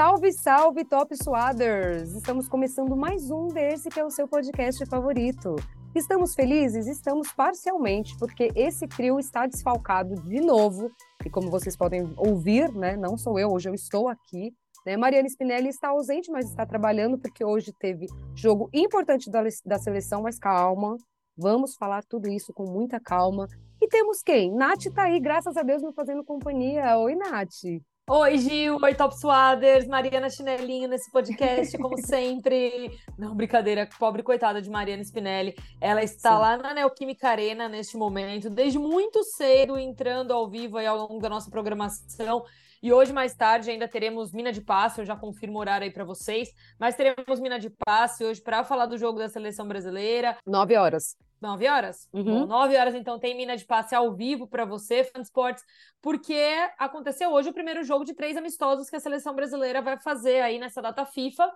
Salve, salve, Top Suaders! Estamos começando mais um desse que é o seu podcast favorito. Estamos felizes? Estamos parcialmente, porque esse trio está desfalcado de novo. E como vocês podem ouvir, né? Não sou eu, hoje eu estou aqui. Né? Mariana Spinelli está ausente, mas está trabalhando, porque hoje teve jogo importante da, da seleção, mas calma. Vamos falar tudo isso com muita calma. E temos quem? Nath está aí, graças a Deus, me fazendo companhia. Oi, Nath. Oi, Gil. Oi, Top Swaders. Mariana Chinelinho nesse podcast, como sempre. Não, brincadeira. Pobre coitada de Mariana Spinelli. Ela está Sim. lá na Neoquímica Arena neste momento, desde muito cedo, entrando ao vivo aí ao longo da nossa programação. E hoje, mais tarde, ainda teremos Mina de Passe, eu já confirmo o horário aí para vocês, mas teremos Mina de Passe hoje para falar do jogo da seleção brasileira. Nove horas. Nove horas? Uhum. Bom, nove horas, então, tem mina de passe ao vivo para você, fã de esportes, porque aconteceu hoje o primeiro jogo de três amistosos que a seleção brasileira vai fazer aí nessa data FIFA.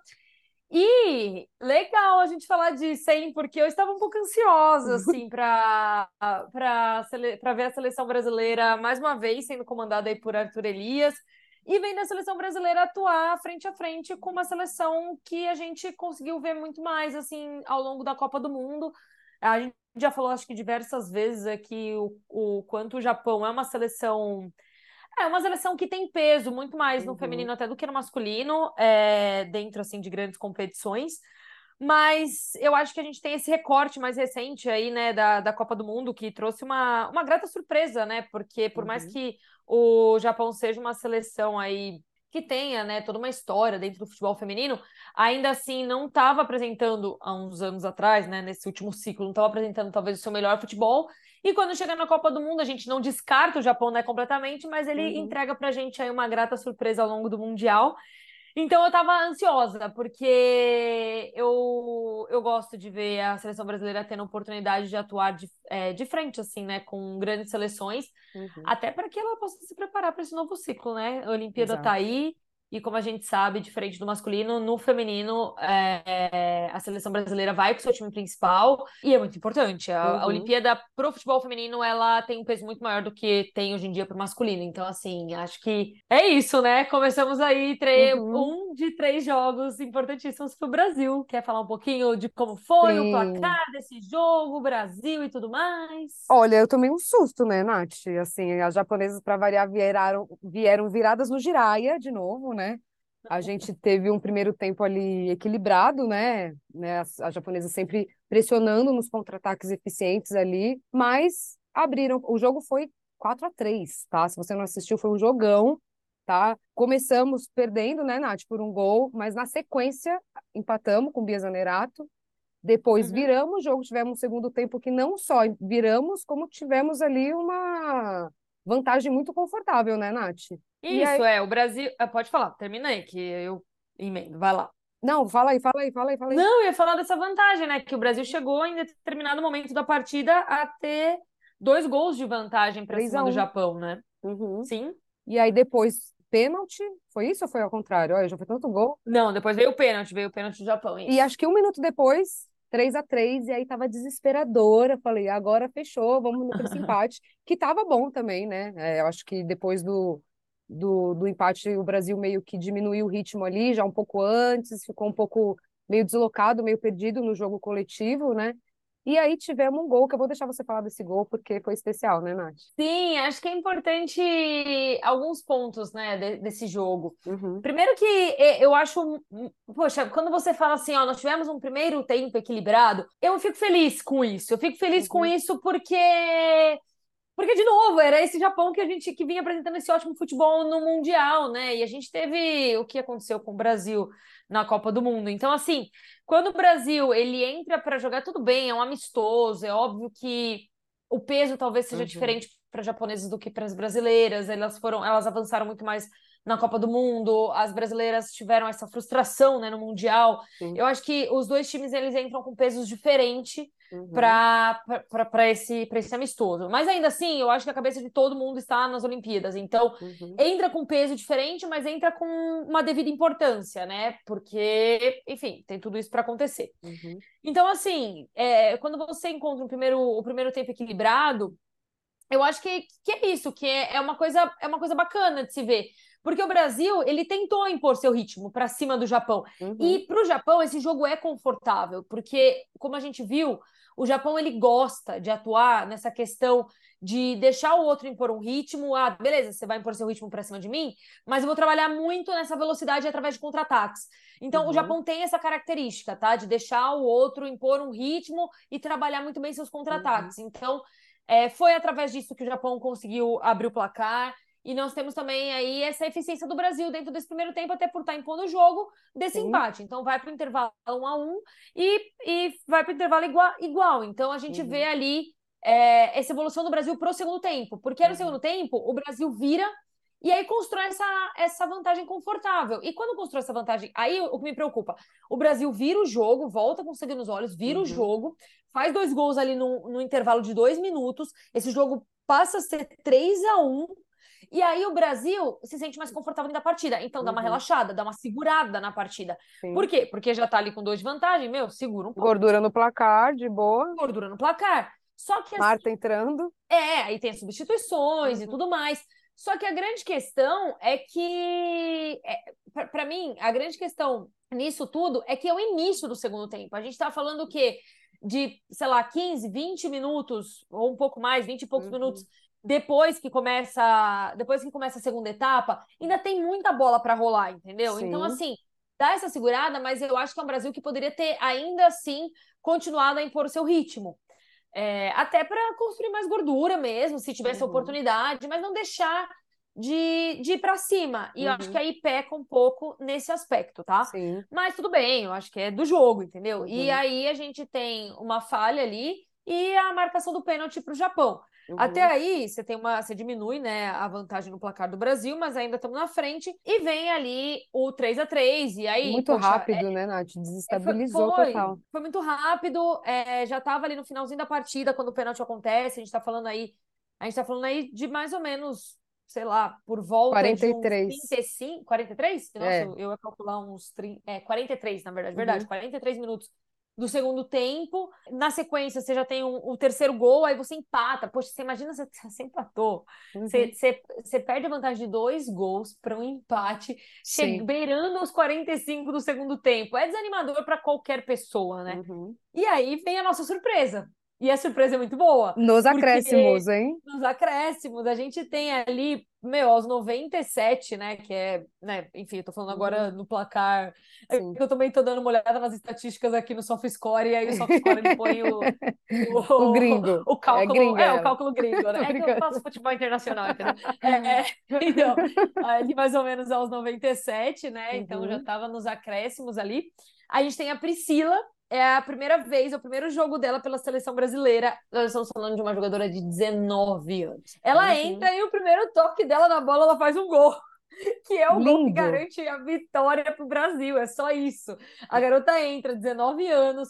E legal a gente falar disso, hein? Porque eu estava um pouco ansiosa, assim, para ver a seleção brasileira mais uma vez sendo comandada aí por Arthur Elias e vendo a seleção brasileira atuar frente a frente com uma seleção que a gente conseguiu ver muito mais, assim, ao longo da Copa do Mundo. A gente já falou, acho que diversas vezes aqui, o, o quanto o Japão é uma seleção. É uma seleção que tem peso muito mais no uhum. feminino até do que no masculino, é, dentro assim de grandes competições. Mas eu acho que a gente tem esse recorte mais recente aí, né, da, da Copa do Mundo, que trouxe uma, uma grata surpresa, né? Porque por uhum. mais que o Japão seja uma seleção aí que tenha né, toda uma história dentro do futebol feminino, ainda assim não estava apresentando há uns anos atrás, né, nesse último ciclo, não estava apresentando talvez o seu melhor futebol. E quando chega na Copa do Mundo, a gente não descarta o Japão né, completamente, mas ele uhum. entrega para a gente aí uma grata surpresa ao longo do Mundial. Então eu estava ansiosa, porque eu, eu gosto de ver a seleção brasileira tendo oportunidade de atuar de, é, de frente, assim, né? Com grandes seleções, uhum. até para que ela possa se preparar para esse novo ciclo, né? A Olimpíada está aí, e como a gente sabe, diferente do masculino, no feminino, é, a seleção brasileira vai com o seu time principal e é muito importante. A, uhum. a Olimpíada pro futebol feminino, ela tem um peso muito maior do que tem hoje em dia pro masculino. Então, assim, acho que é isso, né? Começamos aí uhum. um de três jogos importantíssimos pro Brasil. Quer falar um pouquinho de como foi Sim. o placar desse jogo, Brasil e tudo mais? Olha, eu tomei um susto, né, Nath? Assim, as japonesas, para variar, vieram, vieram viradas no Jiraya de novo, né? né? A gente teve um primeiro tempo ali equilibrado, né? né? As, as japonesas sempre pressionando nos contra-ataques eficientes ali, mas abriram. O jogo foi 4 a 3 tá? Se você não assistiu, foi um jogão, tá? Começamos perdendo, né, Nath, por um gol, mas na sequência empatamos com o Bia Zanerato. Depois uhum. viramos o jogo, tivemos um segundo tempo que não só viramos, como tivemos ali uma vantagem muito confortável, né, Nath? Isso, aí... é. O Brasil. Ah, pode falar, terminei, que eu emendo. Vai lá. Não, fala aí, fala aí, fala aí, fala aí. Não, eu ia falar dessa vantagem, né? Que o Brasil chegou em determinado momento da partida a ter dois gols de vantagem para cima do Japão, né? Uhum. Sim. E aí depois, pênalti? Foi isso ou foi ao contrário? Olha, já foi tanto gol. Não, depois veio o pênalti, veio o pênalti do Japão. Isso. E acho que um minuto depois, 3 a 3 e aí tava desesperadora. Falei, agora fechou, vamos no esse empate, que tava bom também, né? É, eu acho que depois do do, do empate, o Brasil meio que diminuiu o ritmo ali, já um pouco antes, ficou um pouco meio deslocado, meio perdido no jogo coletivo, né? E aí tivemos um gol, que eu vou deixar você falar desse gol, porque foi especial, né, Nath? Sim, acho que é importante alguns pontos, né, de, desse jogo. Uhum. Primeiro que eu acho, poxa, quando você fala assim, ó, nós tivemos um primeiro tempo equilibrado, eu fico feliz com isso. Eu fico feliz uhum. com isso porque porque, de novo, era esse Japão que a gente que vinha apresentando esse ótimo futebol no Mundial, né? E a gente teve o que aconteceu com o Brasil na Copa do Mundo. Então, assim, quando o Brasil ele entra para jogar, tudo bem, é um amistoso, é óbvio que o peso talvez seja uhum. diferente para japoneses do que para as brasileiras. Elas foram, elas avançaram muito mais na Copa do Mundo, as brasileiras tiveram essa frustração né, no Mundial. Sim. Eu acho que os dois times eles entram com pesos diferentes uhum. para esse, esse amistoso. Mas ainda assim, eu acho que a cabeça de todo mundo está nas Olimpíadas. Então, uhum. entra com peso diferente, mas entra com uma devida importância, né? Porque, enfim, tem tudo isso para acontecer. Uhum. Então, assim, é, quando você encontra um primeiro, o primeiro tempo equilibrado, eu acho que, que é isso, que é, é uma coisa é uma coisa bacana de se ver. Porque o Brasil, ele tentou impor seu ritmo para cima do Japão. Uhum. E para o Japão, esse jogo é confortável, porque, como a gente viu, o Japão ele gosta de atuar nessa questão de deixar o outro impor um ritmo. Ah, beleza, você vai impor seu ritmo para cima de mim, mas eu vou trabalhar muito nessa velocidade através de contra-ataques. Então, uhum. o Japão tem essa característica, tá? De deixar o outro impor um ritmo e trabalhar muito bem seus contra-ataques. Uhum. Então, é, foi através disso que o Japão conseguiu abrir o placar. E nós temos também aí essa eficiência do Brasil dentro desse primeiro tempo, até por estar impondo o jogo desse Sim. empate. Então vai para o intervalo 1 a 1 e, e vai para o intervalo igual, igual. Então a gente uhum. vê ali é, essa evolução do Brasil para o segundo tempo. Porque uhum. no segundo tempo, o Brasil vira e aí constrói essa, essa vantagem confortável. E quando constrói essa vantagem, aí o que me preocupa, o Brasil vira o jogo, volta com sangue nos olhos, vira uhum. o jogo, faz dois gols ali no, no intervalo de dois minutos, esse jogo passa a ser 3 a 1 e aí o Brasil se sente mais confortável da partida. Então dá uma uhum. relaxada, dá uma segurada na partida. Sim. Por quê? Porque já tá ali com dois de vantagem, meu, segura um pouco. Gordura no placar, de boa. Gordura no placar. Só que Marta assim, entrando. É, aí tem as substituições uhum. e tudo mais. Só que a grande questão é que, é, para mim, a grande questão nisso tudo é que é o início do segundo tempo. A gente tá falando o quê? De, sei lá, 15, 20 minutos, ou um pouco mais, 20 e poucos uhum. minutos depois que começa depois que começa a segunda etapa, ainda tem muita bola para rolar, entendeu? Sim. Então, assim, dá essa segurada, mas eu acho que é um Brasil que poderia ter ainda assim continuado a impor o seu ritmo. É, até para construir mais gordura mesmo, se tivesse uhum. oportunidade, mas não deixar de, de ir para cima. E uhum. eu acho que uhum. aí peca um pouco nesse aspecto, tá? Sim. Mas tudo bem, eu acho que é do jogo, entendeu? Uhum. E aí a gente tem uma falha ali e a marcação do pênalti para o Japão. Uhum. Até aí, você tem uma. Você diminui né, a vantagem no placar do Brasil, mas ainda estamos na frente. E vem ali o 3 a 3 E aí. Muito poxa, rápido, é, né, Nath? Desestabilizou foi, total. Foi muito rápido. É, já estava ali no finalzinho da partida, quando o pênalti acontece. A gente está falando aí. A gente está falando aí de mais ou menos sei lá, por volta 43. de uns 35, 43? Nossa, é. eu ia calcular uns 30, é, 43, na verdade, verdade, uhum. 43 minutos do segundo tempo. Na sequência, você já tem um, o terceiro gol, aí você empata. Poxa, você imagina você, você empatou. Uhum. Você, você, você, perde a vantagem de dois gols para um empate, chegando, beirando os 45 do segundo tempo. É desanimador para qualquer pessoa, né? Uhum. E aí vem a nossa surpresa. E a surpresa é muito boa. Nos acréscimos, hein? Nos acréscimos. A gente tem ali, meu, aos 97, né? Que é, né? Enfim, eu tô falando agora uhum. no placar. É Sim. Eu também tô dando uma olhada nas estatísticas aqui no SofaScore, e aí o SofaScore ele põe o, o, o gringo. O, cálculo. É, gringo, é, o cálculo gringo, né? É que eu faço futebol internacional, entendeu? É, é, então, ali mais ou menos aos 97, né? Uhum. Então já uhum. tava nos acréscimos ali. A gente tem a Priscila, é a primeira vez, é o primeiro jogo dela pela seleção brasileira. Nós estamos falando de uma jogadora de 19 anos. Ela uhum. entra e o primeiro toque dela na bola, ela faz um gol. Que é o Lindo. gol que garante a vitória para o Brasil. É só isso. A garota entra, 19 anos.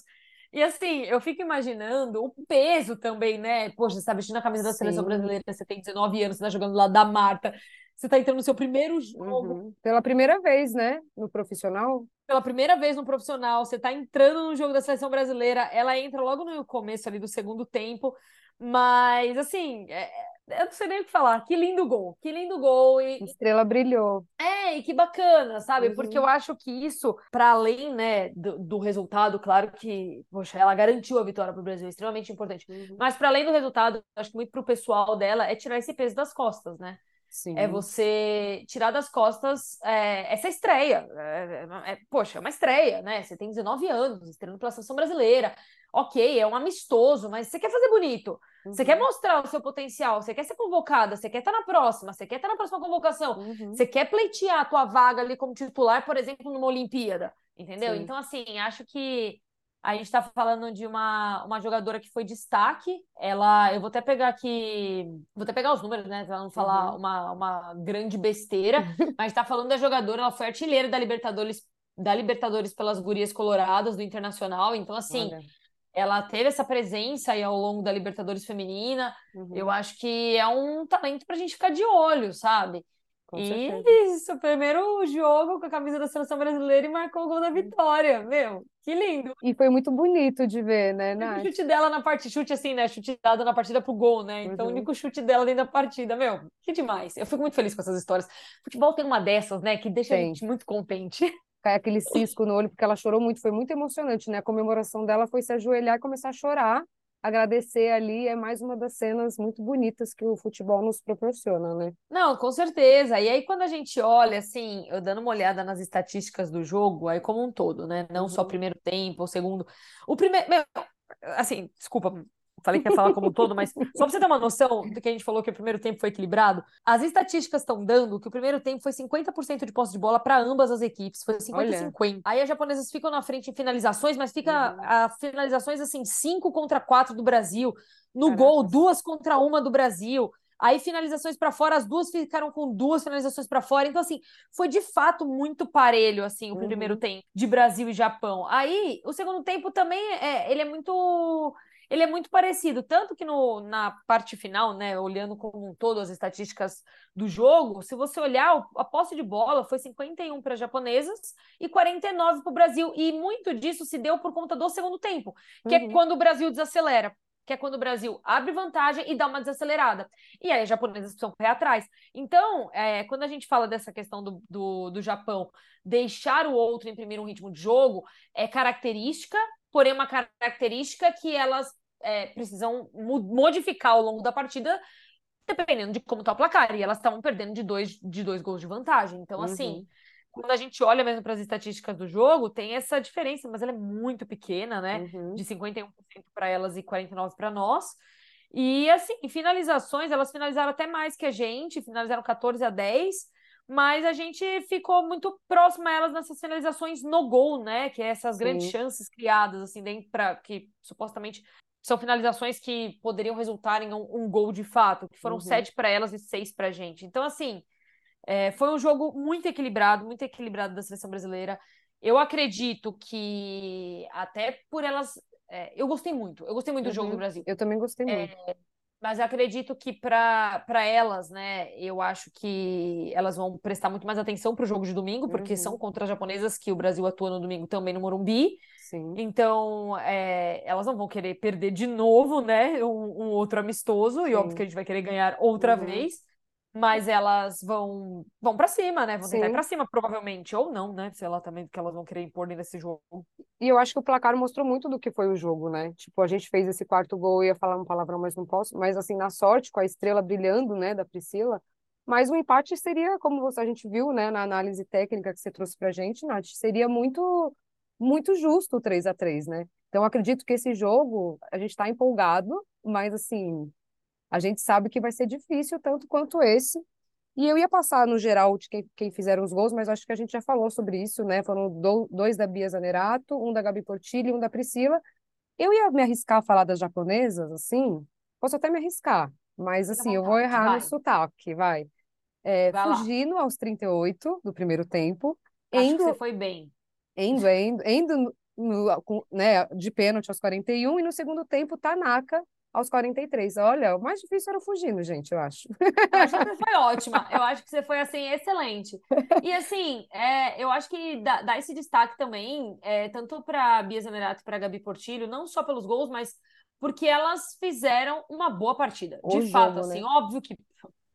E assim, eu fico imaginando o peso também, né? Poxa, você tá vestindo a camisa da Sim. seleção brasileira, você tem 19 anos, você tá jogando lá da Marta. Você está entrando no seu primeiro jogo. Uhum. Pela primeira vez, né? No profissional. Pela primeira vez no profissional, você está entrando no jogo da seleção brasileira. Ela entra logo no começo ali do segundo tempo. Mas, assim, é, eu não sei nem o que falar. Que lindo gol, que lindo gol. E, estrela brilhou. É, e que bacana, sabe? Uhum. Porque eu acho que isso, para além, né, do, do, resultado, claro que, poxa, ela garantiu a vitória para o Brasil, é extremamente importante. Uhum. Mas para além do resultado, acho que muito para o pessoal dela é tirar esse peso das costas, né? Sim. É você tirar das costas é, essa estreia. É, é, é poxa, é uma estreia, né? Você tem 19 anos, estreando pela seleção brasileira. Ok, é um amistoso, mas você quer fazer bonito. Uhum. Você quer uhum. mostrar o seu potencial, você quer ser convocada, você quer estar na próxima, você quer estar na próxima convocação, uhum. você quer pleitear a tua vaga ali como titular, por exemplo, numa Olimpíada. Entendeu? Sim. Então, assim, acho que a gente está falando de uma, uma jogadora que foi destaque. Ela, eu vou até pegar aqui, vou até pegar os números, né? Para não falar uhum. uma, uma grande besteira, mas está falando da jogadora, ela foi artilheira da Libertadores, da Libertadores pelas Gurias Coloradas do Internacional. Então, assim, Olha. ela teve essa presença aí ao longo da Libertadores feminina. Uhum. Eu acho que é um talento para a gente ficar de olho, sabe? Com Isso, primeiro jogo com a camisa da seleção brasileira e marcou o gol da vitória. Meu, que lindo. E foi muito bonito de ver, né, Nath? O chute dela na parte, chute assim, né? Chute dado na partida pro gol, né? Então, uhum. o único chute dela dentro da partida. Meu, que demais. Eu fico muito feliz com essas histórias. Futebol tem uma dessas, né? Que deixa tem. a gente muito contente. Cai aquele cisco no olho, porque ela chorou muito, foi muito emocionante, né? A comemoração dela foi se ajoelhar e começar a chorar agradecer ali é mais uma das cenas muito bonitas que o futebol nos proporciona, né? Não, com certeza. E aí, quando a gente olha, assim, eu dando uma olhada nas estatísticas do jogo, aí como um todo, né? Não uhum. só o primeiro tempo, o segundo. O primeiro. Assim, desculpa, falei que ia falar como um todo, mas só para você ter uma noção do que a gente falou que o primeiro tempo foi equilibrado, as estatísticas estão dando que o primeiro tempo foi 50% de posse de bola para ambas as equipes, foi 50 50. Aí as japonesas ficam na frente em finalizações, mas fica uhum. a finalizações assim, 5 contra 4 do Brasil, no Caraca. gol, duas contra uma do Brasil. Aí finalizações para fora, as duas ficaram com duas finalizações para fora. Então assim, foi de fato muito parelho assim o uhum. primeiro tempo de Brasil e Japão. Aí o segundo tempo também é, ele é muito ele é muito parecido, tanto que no, na parte final, né, olhando como um todo as estatísticas do jogo, se você olhar, a posse de bola foi 51 para as japonesas e 49 para o Brasil, e muito disso se deu por conta do segundo tempo, que é uhum. é quando o Brasil desacelera que é quando o Brasil abre vantagem e dá uma desacelerada. E aí as japonesas precisam correr atrás. Então, é, quando a gente fala dessa questão do, do, do Japão deixar o outro imprimir um ritmo de jogo, é característica porém uma característica que elas é, precisam modificar ao longo da partida, dependendo de como está o placar. E elas estavam perdendo de dois, de dois gols de vantagem. Então, assim, uhum. assim, quando a gente olha mesmo para as estatísticas do jogo, tem essa diferença, mas ela é muito pequena, né? Uhum. De 51% para elas e 49% para nós. E assim, finalizações, elas finalizaram até mais que a gente, finalizaram 14 a 10 mas a gente ficou muito próximo a elas nessas finalizações no gol, né? Que é essas Sim. grandes chances criadas, assim, dentro para que supostamente são finalizações que poderiam resultar em um, um gol de fato, que foram uhum. sete para elas e seis para a gente. Então, assim, é, foi um jogo muito equilibrado, muito equilibrado da seleção brasileira. Eu acredito que até por elas. É, eu gostei muito, eu gostei muito uhum. do jogo do uhum. Brasil. Eu também gostei muito. É, mas acredito que para elas, né, eu acho que elas vão prestar muito mais atenção para o jogo de domingo, porque uhum. são contra as japonesas que o Brasil atua no domingo também no Morumbi. Sim. Então, é, elas não vão querer perder de novo, né, um, um outro amistoso, Sim. e óbvio que a gente vai querer ganhar outra uhum. vez mas elas vão vão para cima, né? Vão tentar ir para cima, provavelmente, ou não, né? Sei lá também do que elas vão querer impor nesse jogo. E eu acho que o placar mostrou muito do que foi o jogo, né? Tipo, a gente fez esse quarto gol, eu ia falar um palavrão, mas não posso, mas assim, na sorte, com a estrela brilhando, né, da Priscila, mas o empate seria, como você, a gente viu, né, na análise técnica que você trouxe pra gente, Nath, seria muito, muito justo o 3 a 3 né? Então, acredito que esse jogo, a gente está empolgado, mas assim, a gente sabe que vai ser difícil tanto quanto esse. E eu ia passar no geral de quem, quem fizeram os gols, mas acho que a gente já falou sobre isso, né? Foram do, dois da Bia Zanerato, um da Gabi Portilli e um da Priscila. Eu ia me arriscar a falar das japonesas, assim, posso até me arriscar, mas assim, vontade, eu vou errar vai. no sotaque, vai. É, vai fugindo lá. aos 38 do primeiro tempo. Acho indo, que você foi bem. Indo, indo, indo no, no, né, de pênalti aos 41 e no segundo tempo, Tanaka aos 43. Olha, o mais difícil era fugindo, gente, eu acho. Eu acho que você foi ótima. Eu acho que você foi, assim, excelente. E, assim, é, eu acho que dá, dá esse destaque também, é, tanto para Bia Zanerato e para Gabi Portilho, não só pelos gols, mas porque elas fizeram uma boa partida. De o fato, jogo, assim, né? óbvio que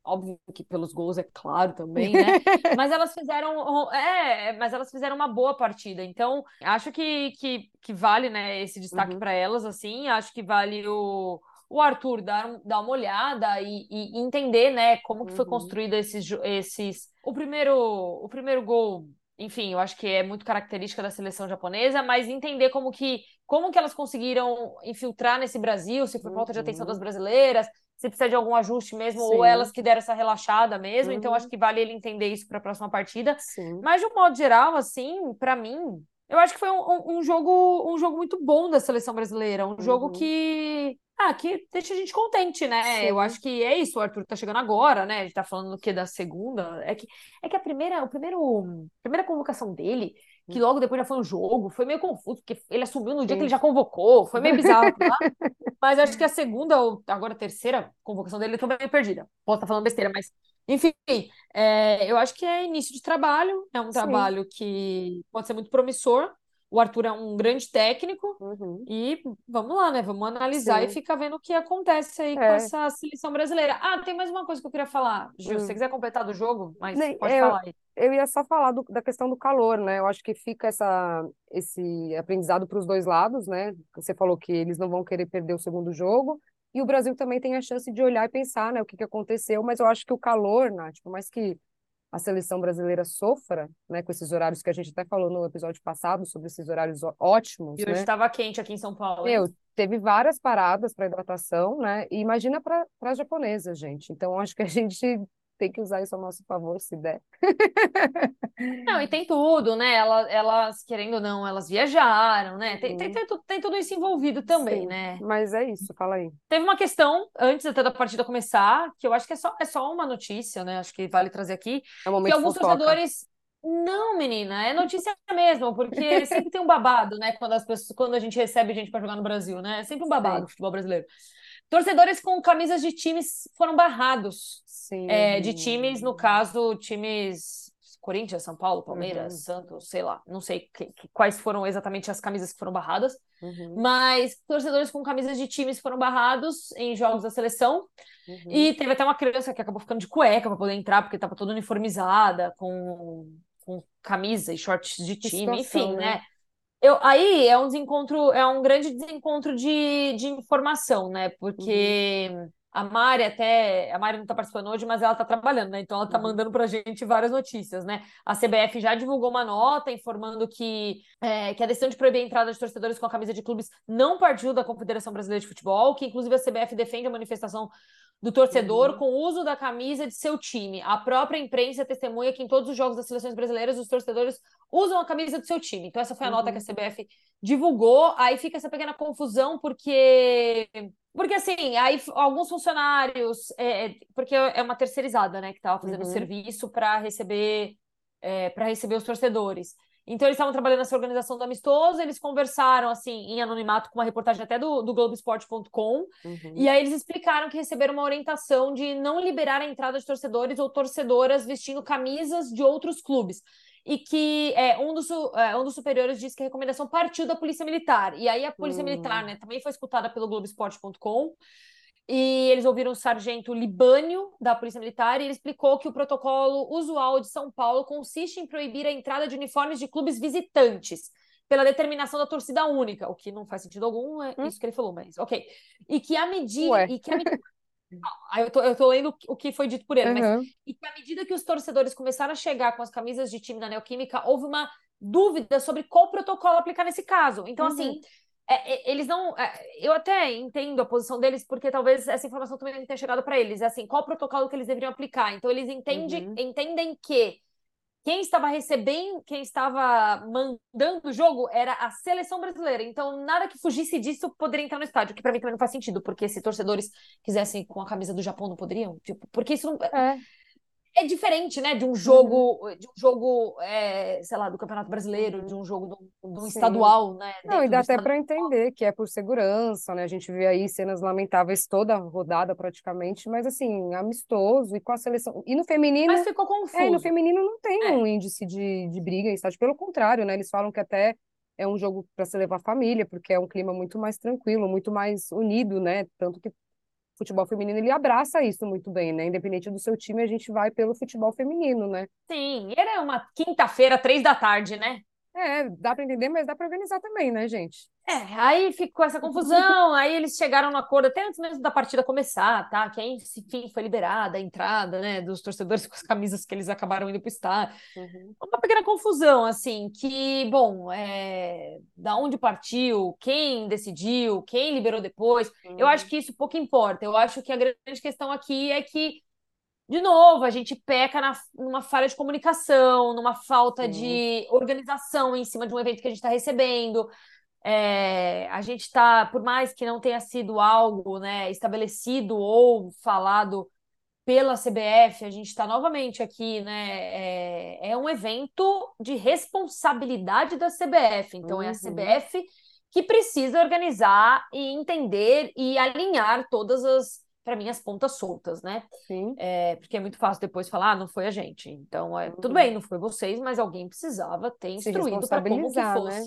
óbvio que pelos gols é claro também, né? mas elas fizeram é, mas elas fizeram uma boa partida. Então, acho que, que, que vale, né, esse destaque uhum. para elas assim, acho que vale o o Arthur dar, dar uma olhada e, e entender, né, como que foi uhum. construído esses, esses... O primeiro, o primeiro gol, enfim, eu acho que é muito característica da seleção japonesa, mas entender como que, como que elas conseguiram infiltrar nesse Brasil, se foi falta de atenção das uhum. brasileiras, se precisa de algum ajuste mesmo, Sim. ou elas que deram essa relaxada mesmo. Uhum. Então, acho uhum. que vale ele entender isso para a próxima partida. Sim. Mas, de um modo geral, assim, para mim, eu acho que foi um, um, jogo, um jogo muito bom da seleção brasileira. Um uhum. jogo que ah, que deixa a gente contente, né? Sim. Eu acho que é isso, o Arthur tá chegando agora, né? A gente tá falando que da segunda. É que, é que a primeira, o primeiro, a primeira convocação dele, que hum. logo depois já foi um jogo, foi meio confuso, porque ele assumiu no dia Sim. que ele já convocou, foi meio bizarro, tá? Mas acho que a segunda, ou agora a terceira convocação dele, eu tô meio perdida. Posso estar tá falando besteira, mas enfim, É, eu acho que é início de trabalho, é um Sim. trabalho que pode ser muito promissor. O Arthur é um grande técnico Uhum. e vamos lá, né? Vamos analisar e Sim. ficar vendo o que acontece aí com É. essa seleção brasileira. Ah, tem mais uma coisa que eu queria falar. Gil, se você Hum. quiser completar do jogo, mas Nem- pode eu, falar aí. eu ia só falar do- da questão do calor, né? Eu acho que fica essa, esse aprendizado para os dois lados, né? Você falou que eles não vão querer perder o segundo jogo, e o Brasil também tem a chance de olhar e pensar, né, o que que aconteceu, mas eu acho que o calor, Nath, por mais que a seleção brasileira sofra, né, com esses horários que a gente até falou no episódio passado, sobre esses horários ótimos, E hoje né? estava quente aqui em São Paulo? Meu, teve várias paradas para hidratação, né? E imagina para as japonesas, gente. Então, acho que a gente tem que usar isso a nosso favor, se der. Não, e tem tudo, né? Elas, elas, querendo ou não, elas viajaram, né? Tem, tem, tem, tem tudo isso envolvido também, Sim, né? mas é isso, fala aí. Teve uma questão, antes até da partida começar, que eu acho que é só, é só uma notícia, né? Acho que vale trazer aqui, É um que momento alguns fofoca. torcedores. Não, menina, é notícia mesmo, porque sempre tem um babado, né? Quando as pessoas, quando a gente recebe gente para jogar no Brasil, né? É sempre um babado Sim. o futebol brasileiro. Torcedores com camisas de times foram barrados. Sim, É, de vi. times, no caso, times Corinthians, São Paulo, Palmeiras, Uhum. Santos, sei lá, não sei que- que- quais foram exatamente as camisas que foram barradas, Uhum, mas torcedores com camisas de times foram barrados em jogos da seleção. uhum. E teve até uma criança que acabou ficando de cueca para poder entrar, porque estava toda uniformizada, com, com camisa e shorts de time, situação, enfim, né? né? Eu, aí é um desencontro, é um grande desencontro de, de informação, né? Porque Uhum. a Mari até, a Mari não está participando hoje, mas ela está trabalhando, né? Então ela está Uhum. mandando para a gente várias notícias, né? A CBF já divulgou uma nota informando que, é, que a decisão de proibir a entrada de torcedores com a camisa de clubes não partiu da Confederação Brasileira de Futebol, que inclusive a CBF defende a manifestação do torcedor Uhum. com o uso da camisa de seu time. A própria imprensa testemunha que em todos os jogos das seleções brasileiras os torcedores usam a camisa do seu time. Então essa foi a nota que a Uhum. CBF divulgou. Aí fica essa pequena confusão porque porque assim, aí alguns funcionários, é, é, porque é uma terceirizada, né, que estava fazendo o Uhum. serviço para receber para receber os torcedores. Então eles estavam trabalhando nessa organização do amistoso, eles conversaram assim em anonimato com uma reportagem até do, do Globoesporte.com Uhum. e aí eles explicaram que receberam uma orientação de não liberar a entrada de torcedores ou torcedoras vestindo camisas de outros clubes. E que é, um, dos, é, um dos superiores disse que a recomendação partiu da Polícia Militar. E aí a Polícia Hum. Militar né, também foi escutada pelo Globoesporte.com. E eles ouviram o sargento Libânio, da Polícia Militar, e ele explicou que o protocolo usual de São Paulo consiste em proibir a entrada de uniformes de clubes visitantes, pela determinação da torcida única, o que não faz sentido algum, é Hum. isso que ele falou, mas ok. E que a medida. Ué. E que a medida... Aí eu tô, eu tô lendo o que foi dito por ele, mas Uhum. e que à medida que os torcedores começaram a chegar com as camisas de time da Neoquímica, houve uma dúvida sobre qual protocolo aplicar nesse caso. Então, Uhum. assim, é, eles não. é, eu até entendo a posição deles, porque talvez essa informação também não tenha chegado para eles. É assim, qual protocolo que eles deveriam aplicar? Então, eles entendem, Uhum. entendem que quem estava recebendo, quem estava mandando o jogo era a seleção brasileira. Então, nada que fugisse disso poderia entrar no estádio, que para mim também não faz sentido, porque se torcedores quisessem com a camisa do Japão, não poderiam? Tipo, porque isso não. É. É diferente, né, de um jogo, de um jogo, é, sei lá, do Campeonato Brasileiro, de um jogo de um, de um Sim. estadual, né? Não, e dá do até para entender que é por segurança, né? A gente vê aí cenas lamentáveis toda a rodada praticamente, mas assim, amistoso e com a seleção. E no feminino, Mas ficou é, e no confuso. feminino não tem É. um índice de, de briga em estádio, pelo contrário, né? Eles falam que até é um jogo para se levar a família, porque é um clima muito mais tranquilo, muito mais unido, né? Tanto que futebol feminino ele abraça isso muito bem, né? Independente do seu time, a gente vai pelo futebol feminino, né? Sim, era uma quinta-feira, três da tarde, né? É, dá para entender, mas dá para organizar também, né, gente? É, aí ficou essa confusão, aí eles chegaram no acordo até antes mesmo da partida começar, tá? Que aí, enfim, foi liberada a entrada, né, dos torcedores com as camisas que eles acabaram indo pro estádio. Uhum. Uma pequena confusão, assim, que, bom, é, da onde partiu, quem decidiu, quem liberou depois. Eu acho que isso pouco importa. Eu acho que a grande questão aqui é que, de novo, a gente peca na, numa falha de comunicação, numa falta Sim. de organização em cima de um evento que a gente está recebendo. É, a gente está, por mais que não tenha sido algo né, estabelecido ou falado pela CBF, a gente está novamente aqui, né? É, é um evento de responsabilidade da CBF. Então, é a Uhum. CBF que precisa organizar e entender e alinhar todas as, para mim, as pontas soltas, né? Sim. É, porque é muito fácil depois falar, ah, não foi a gente. Então, é, tudo bem, não foi vocês, mas alguém precisava ter instruído para como que responsabilizar, fosse né?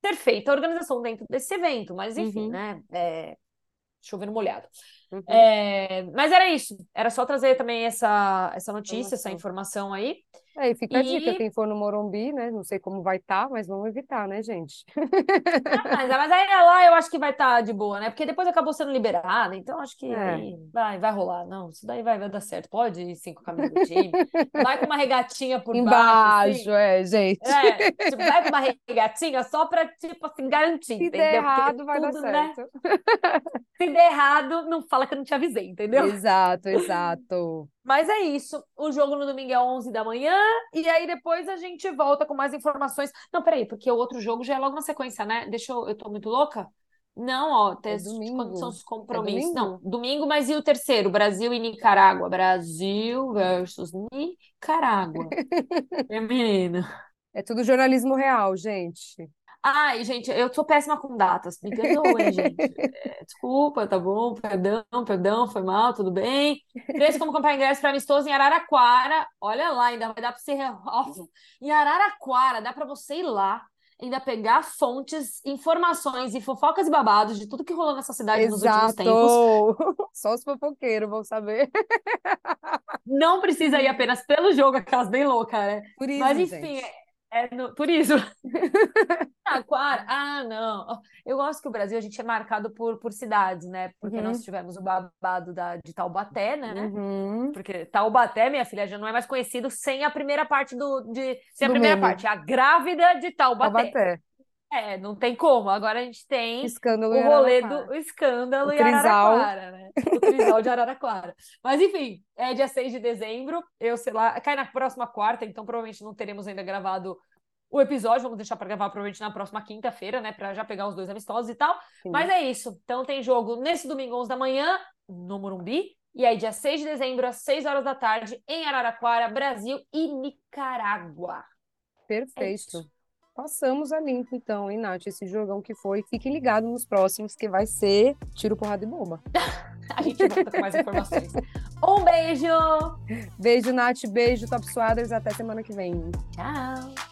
ter feito a organização dentro desse evento. Mas, enfim, Uhum. né? É, chovendo molhado. Uhum. É, mas era isso. Era só trazer também essa, essa notícia, essa Informação. aí. É, e fica a dica, E- quem for no Morumbi, né? Não sei como vai estar, mas vamos evitar, né, gente? Ah, mas, mas aí lá eu acho que vai estar de boa, né? Porque depois acabou sendo liberada, então acho que É. vai, vai rolar. Não, isso daí vai, vai dar certo. Pode ir cinco camisas do time. Vai com uma regatinha por baixo, assim. Embaixo, é, gente. É, tipo, vai com uma regatinha só pra, tipo assim, garantir, Se entendeu? der Porque errado, vai dar tudo, né? certo. Se der errado, não fala que eu não te avisei, entendeu? Exato, exato. Mas é isso. O jogo no domingo é 11 da manhã. E aí depois a gente volta com mais informações. Não, peraí, porque o outro jogo já é logo na sequência, né? Deixa eu. Eu tô muito louca? Não, ó, teste de domingo. quando são os É compromissos. domingo? Não, domingo, mas e o terceiro? Brasil e Nicarágua. Brasil versus Nicarágua. É, menina. É tudo jornalismo real, gente. Ai, gente, eu sou péssima com datas. Me perdoem, gente. É, desculpa, tá bom? Perdão, perdão, foi mal, tudo bem. Preço como comprar ingresso para amistoso em Araraquara. Olha lá, ainda vai dar para você. Ó, Em Araraquara, dá para você ir lá, ainda pegar fontes, informações e fofocas e babados de tudo que rolou nessa cidade nos últimos tempos. Exato. Só os fofoqueiros vão saber. Não precisa ir apenas pelo jogo, aquelas bem loucas, né? Por isso, Mas enfim, gente. É, no- por isso. Aquário, ah, não. Eu gosto que o Brasil a gente é marcado por, por cidades, né? Porque Uhum. nós tivemos o babado da, de Taubaté, né? Uhum. Porque Taubaté, minha filha, já não é mais conhecido sem a primeira parte do. De, sem a Do primeira meme. parte, a grávida de Taubaté. Taubaté. É, não tem como. Agora a gente tem Escândalo o rolê do escândalo O em trisal. Araraquara, né? O trisal de Araraquara. Mas enfim, é dia 6 de dezembro. Eu sei lá, cai na próxima quarta, então provavelmente não teremos ainda gravado o episódio. Vamos deixar para gravar provavelmente na próxima quinta-feira, né? Para já pegar os dois amistosos e tal. Sim. Mas é isso. Então tem jogo nesse domingo, 11 da manhã, no Morumbi. E aí, dia 6 de dezembro, às 6 horas da tarde, em Araraquara, Brasil e Nicarágua. É Perfeito. isso. Passamos a limpo, então, hein, Nath? Esse jogão que foi. Fiquem ligados nos próximos, que vai ser tiro, porrada e bomba. A gente volta com mais informações. Um beijo! Beijo, Nath. Beijo, Top Suaders. Até semana que vem. Tchau!